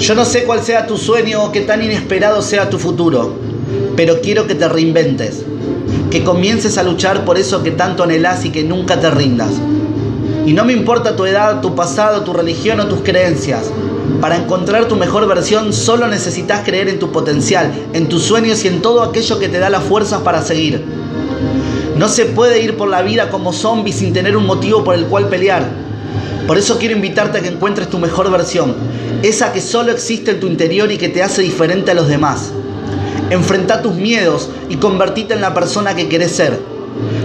Yo no sé cuál sea tu sueño o qué tan inesperado sea tu futuro, pero quiero que te reinventes, que comiences a luchar por eso que tanto anhelás y que nunca te rindas. Y no me importa tu edad, tu pasado, tu religión o tus creencias. Para encontrar tu mejor versión solo necesitas creer en tu potencial, en tus sueños y en todo aquello que te da las fuerzas para seguir. No se puede ir por la vida como zombie sin tener un motivo por el cual pelear. Por eso quiero invitarte a que encuentres tu mejor versión, esa que solo existe en tu interior y que te hace diferente a los demás. Enfrenta tus miedos y convertite en la persona que querés ser.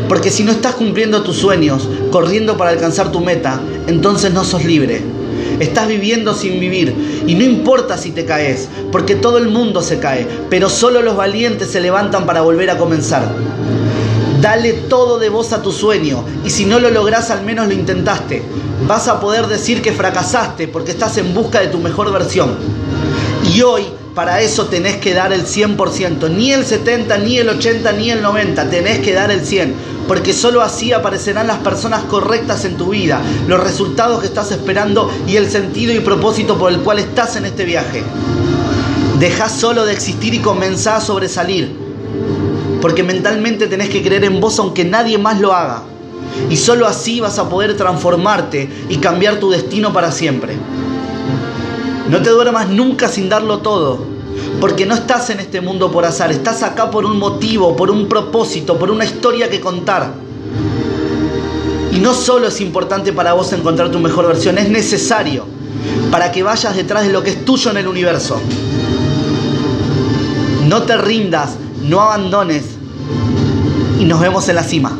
Porque si no estás cumpliendo tus sueños, corriendo para alcanzar tu meta, entonces no sos libre. Estás viviendo sin vivir y no importa si te caes, porque todo el mundo se cae, pero solo los valientes se levantan para volver a comenzar. Dale todo de vos a tu sueño y si no lo lográs al menos lo intentaste. Vas a poder decir que fracasaste porque estás en busca de tu mejor versión. Y hoy para eso tenés que dar el 100%, ni el 70, ni el 80, ni el 90, tenés que dar el 100, porque solo así aparecerán las personas correctas en tu vida, los resultados que estás esperando y el sentido y propósito por el cual estás en este viaje. Deja solo de existir y comenzá a sobresalir porque mentalmente tenés que creer en vos aunque nadie más lo haga. Y solo así vas a poder transformarte y cambiar tu destino para siempre. No te duermas nunca sin darlo todo, porque no estás en este mundo por azar, estás acá por un motivo, por un propósito, por una historia que contar. Y no solo es importante para vos encontrar tu mejor versión, es necesario para que vayas detrás de lo que es tuyo en el universo. No te rindas, no abandones, y nos vemos en la cima.